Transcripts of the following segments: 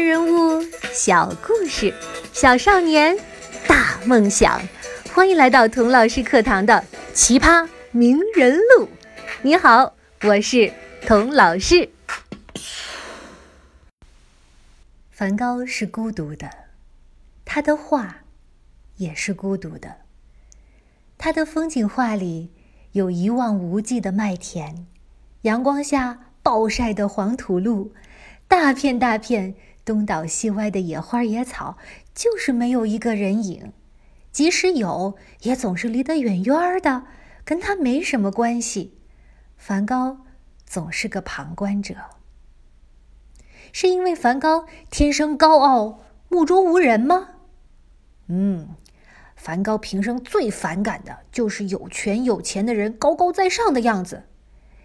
人物，小故事，小少年，大梦想。欢迎来到童老师课堂的《奇葩名人录》。你好，我是童老师。梵高是孤独的，他的画也是孤独的。他的风景画里有一望无际的麦田，阳光下暴晒的黄土路。大片大片东倒西歪的野花野草，就是没有一个人影。即使有，也总是离得远远的，跟他没什么关系。梵高总是个旁观者。是因为梵高天生高傲、目中无人吗？嗯，梵高平生最反感的就是有权有钱的人高高在上的样子。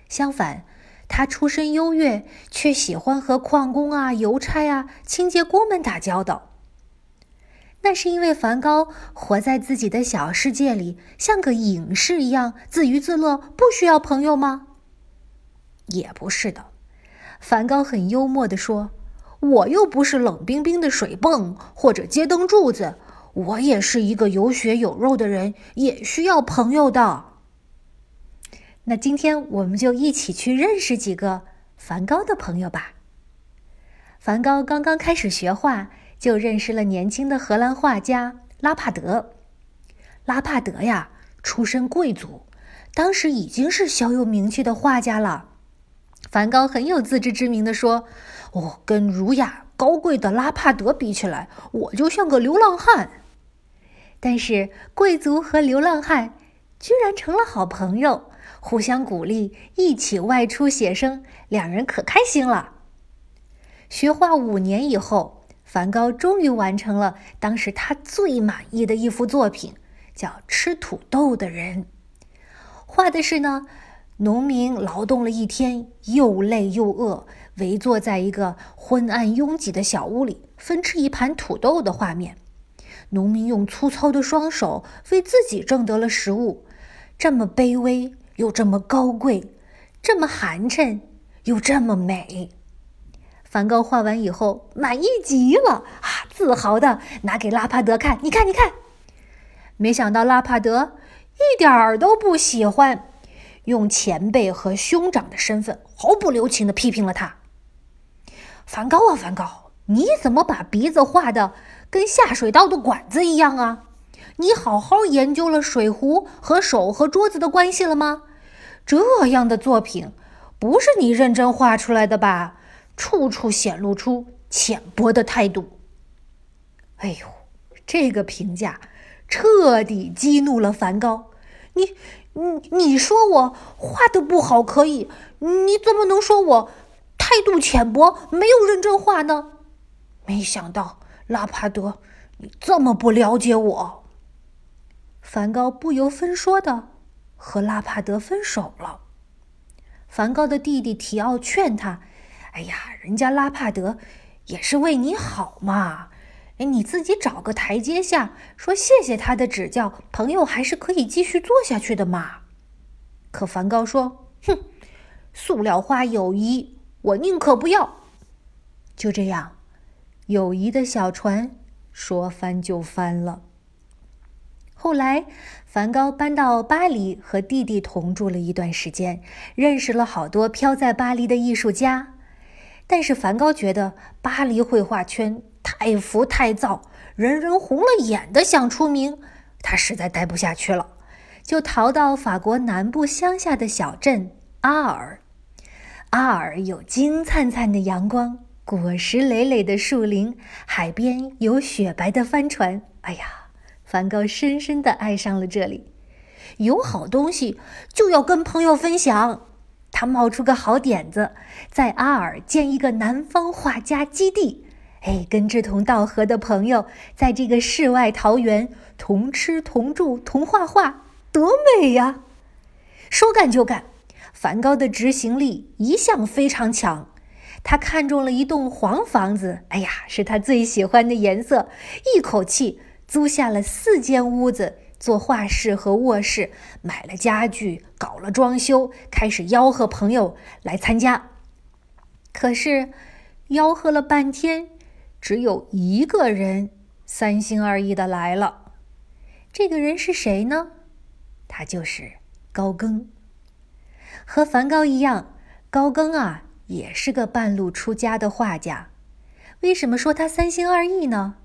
相反。他出身优越，却喜欢和矿工啊、邮差啊、清洁工们打交道。那是因为梵高活在自己的小世界里，像个隐士一样自娱自乐，不需要朋友吗？也不是的。梵高很幽默地说：“我又不是冷冰冰的水泵或者街灯柱子，我也是一个有血有肉的人，也需要朋友的。”那今天我们就一起去认识几个梵高的朋友吧。梵高刚刚开始学画，就认识了年轻的荷兰画家拉帕德。拉帕德呀，出身贵族，当时已经是小有名气的画家了。梵高很有自知之明地说：“我跟儒雅高贵的拉帕德比起来，我就像个流浪汉。”但是贵族和流浪汉居然成了好朋友。互相鼓励，一起外出写生，两人可开心了。学画五年以后，梵高终于完成了当时他最满意的一幅作品，叫《吃土豆的人》。画的是呢，农民劳动了一天，又累又饿，围坐在一个昏暗拥挤的小屋里，分吃一盘土豆的画面。农民用粗糙的双手为自己挣得了食物，这么卑微。又这么高贵，这么寒碜，又这么美。梵高画完以后满意极了啊，自豪的拿给拉帕德看，你看，你看。没想到拉帕德一点儿都不喜欢，用前辈和兄长的身份毫不留情的批评了他。梵高啊，梵高，你怎么把鼻子画的跟下水道的管子一样啊？你好好研究了水壶和手和桌子的关系了吗？这样的作品不是你认真画出来的吧？处处显露出浅薄的态度。哎呦，这个评价彻底激怒了梵高。你、你、你说我画的不好可以，你怎么能说我态度浅薄、没有认真画呢？没想到拉帕德，你这么不了解我。梵高不由分说的和拉帕德分手了。梵高的弟弟提奥劝他：“哎呀，人家拉帕德也是为你好嘛，哎，你自己找个台阶下，说谢谢他的指教，朋友还是可以继续做下去的嘛。”可梵高说：“哼，塑料花友谊，我宁可不要。”就这样，友谊的小船说翻就翻了。后来，梵高搬到巴黎，和弟弟同住了一段时间，认识了好多飘在巴黎的艺术家。但是，梵高觉得巴黎绘画圈太浮太躁，人人红了眼的想出名，他实在待不下去了，就逃到法国南部乡下的小镇阿尔。阿尔有金灿灿的阳光，果实累累的树林，海边有雪白的帆船。哎呀！梵高深深的爱上了这里，有好东西就要跟朋友分享。他冒出个好点子，在阿尔建一个南方画家基地。哎，跟志同道合的朋友在这个世外桃源同吃同住同画画，多美呀！说干就干，梵高的执行力一向非常强。他看中了一栋黄房子，哎呀，是他最喜欢的颜色，一口气。租下了四间屋子做画室和卧室，买了家具，搞了装修，开始吆喝朋友来参加。可是，吆喝了半天，只有一个人三心二意的来了。这个人是谁呢？他就是高更。和梵高一样，高更啊也是个半路出家的画家。为什么说他三心二意呢？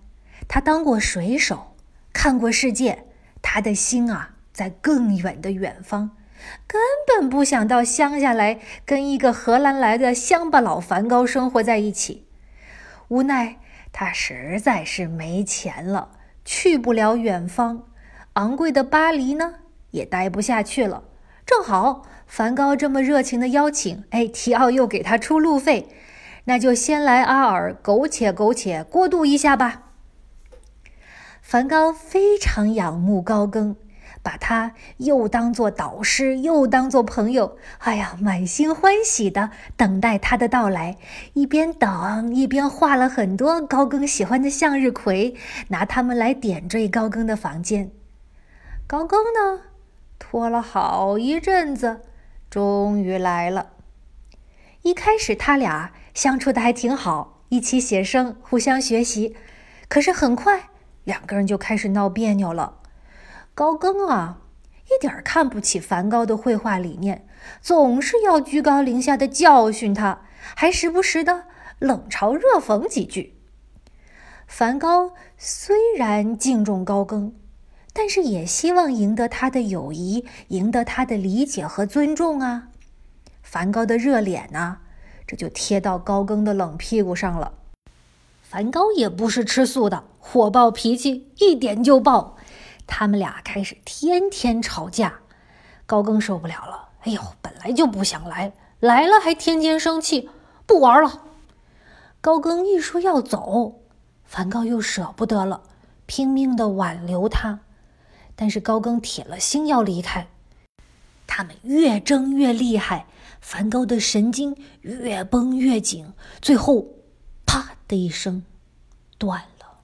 他当过水手，看过世界，他的心啊在更远的远方，根本不想到乡下来跟一个荷兰来的乡巴佬梵高生活在一起。无奈他实在是没钱了，去不了远方。昂贵的巴黎呢，也待不下去了。正好梵高这么热情的邀请，哎，提奥又给他出路费，那就先来阿尔苟且苟且过渡一下吧。梵高非常仰慕高更，把他又当做导师，又当做朋友。哎呀，满心欢喜的等待他的到来，一边等一边画了很多高更喜欢的向日葵，拿它们来点缀高更的房间。高更呢，拖了好一阵子，终于来了。一开始他俩相处的还挺好，一起写生，互相学习。可是很快，两个人就开始闹别扭了。高更啊，一点看不起梵高的绘画理念，总是要居高临下的教训他，还时不时的冷嘲热讽几句。梵高虽然敬重高更。但是也希望赢得他的友谊，赢得他的理解和尊重啊！梵高的热脸呢，这就贴到高更的冷屁股上了。梵高也不是吃素的，火爆脾气一点就爆，他们俩开始天天吵架。高更受不了了，哎呦，本来就不想来，来了还天天生气，不玩了。高更一说要走，梵高又舍不得了，拼命的挽留他。但是高更铁了心要离开，他们越争越厉害，梵高的神经越绷越紧，最后，啪的一声，断了。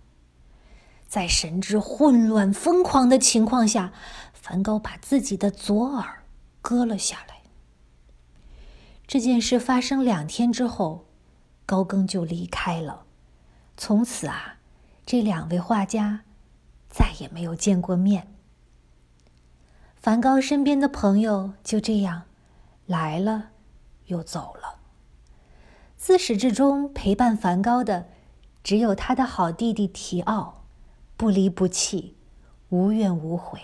在神志混乱、疯狂的情况下，梵高把自己的左耳割了下来。这件事发生两天之后，高更就离开了。从此啊，这两位画家再也没有见过面。梵高身边的朋友就这样来了，又走了。自始至终陪伴梵高的，只有他的好弟弟提奥，不离不弃，无怨无悔。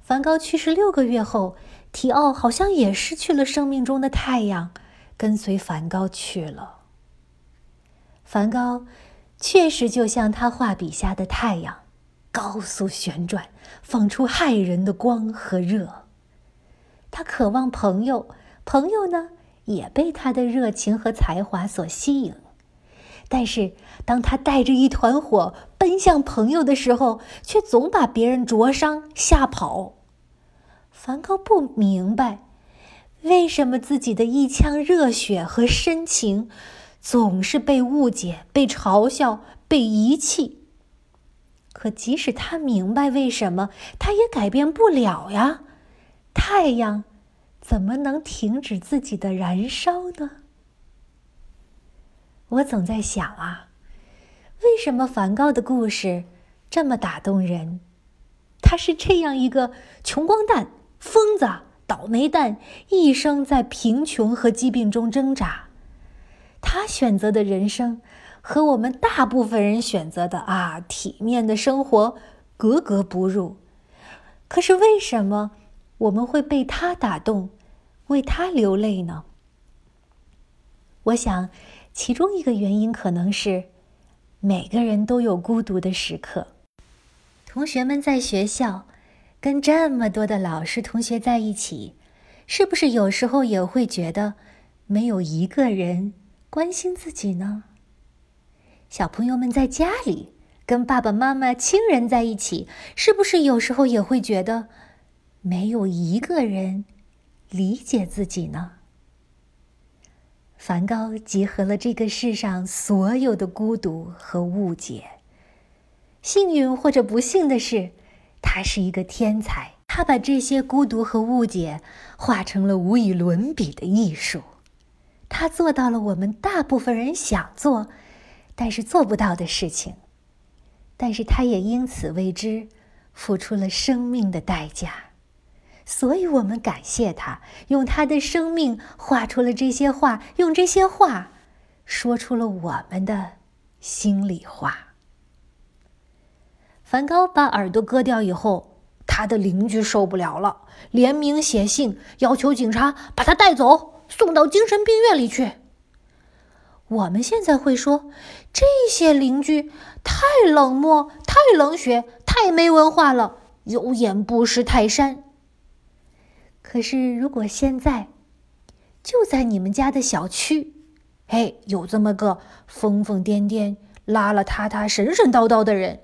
梵高去世六个月后，提奥好像也失去了生命中的太阳，跟随梵高去了。梵高确实就像他画笔下的太阳。高速旋转，放出骇人的光和热。他渴望朋友，朋友呢也被他的热情和才华所吸引。但是，当他带着一团火奔向朋友的时候，却总把别人灼伤、吓跑。梵高不明白，为什么自己的一腔热血和深情，总是被误解、被嘲笑、被遗弃。可即使他明白为什么，他也改变不了呀。太阳怎么能停止自己的燃烧呢？我总在想啊，为什么梵高的故事这么打动人？他是这样一个穷光蛋、疯子、倒霉蛋，一生在贫穷和疾病中挣扎。他选择的人生。和我们大部分人选择的啊体面的生活格格不入，可是为什么我们会被他打动，为他流泪呢？我想，其中一个原因可能是，每个人都有孤独的时刻。同学们在学校跟这么多的老师同学在一起，是不是有时候也会觉得没有一个人关心自己呢？小朋友们在家里跟爸爸妈妈、亲人在一起，是不是有时候也会觉得没有一个人理解自己呢？梵高集合了这个世上所有的孤独和误解。幸运或者不幸的是，他是一个天才，他把这些孤独和误解化成了无以伦比的艺术。他做到了我们大部分人想做。但是做不到的事情。但是他也因此为之付出了生命的代价，所以我们感谢他，用他的生命画出了这些画，用这些画说出了我们的心里话。梵高把耳朵割掉以后，他的邻居受不了了，联名写信要求警察把他带走，送到精神病院里去。我们现在会说，这些邻居太冷漠、太冷血、太没文化了，有眼不识泰山。可是，如果现在就在你们家的小区，哎，有这么个疯疯癫癫、邋邋遢遢、神神叨叨的人，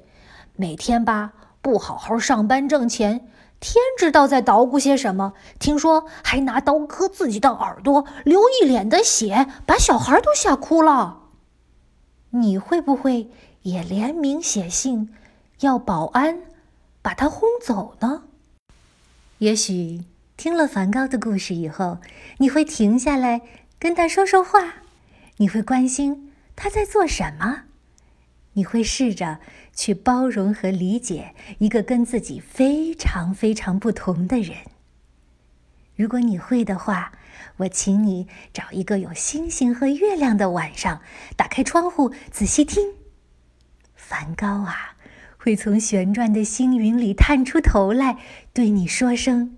每天吧不好好上班挣钱。天知道在捣鼓些什么！听说还拿刀割自己的耳朵，流一脸的血，把小孩都吓哭了。你会不会也联名写信，要保安把他轰走呢？也许听了梵高的故事以后，你会停下来跟他说说话，你会关心他在做什么。你会试着去包容和理解一个跟自己非常非常不同的人。如果你会的话，我请你找一个有星星和月亮的晚上，打开窗户，仔细听。梵高啊，会从旋转的星云里探出头来，对你说声：“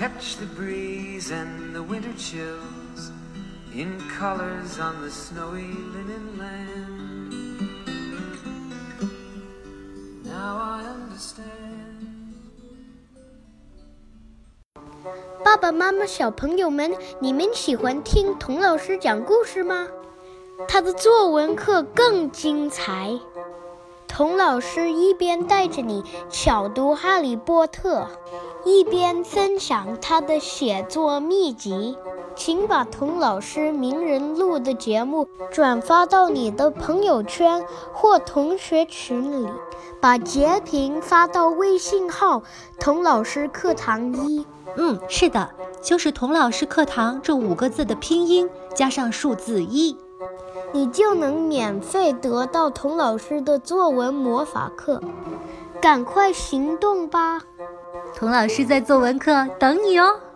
Catch the breeze and the winter chills in colors on the snowy linen land. Now I understand. 爸爸妈妈、小朋友们，你们喜欢听童老师讲故事吗？他的作文课更精彩。童老师一边带着你巧读《哈利波特》，一边分享他的写作秘籍。请把童老师名人录的节目转发到你的朋友圈或同学群里，把截屏发到微信号“童老师课堂一”。嗯，是的，就是“童老师课堂”这五个字的拼音加上数字一，你就能免费得到童老师的作文魔法课。赶快行动吧，童老师在作文课等你哦。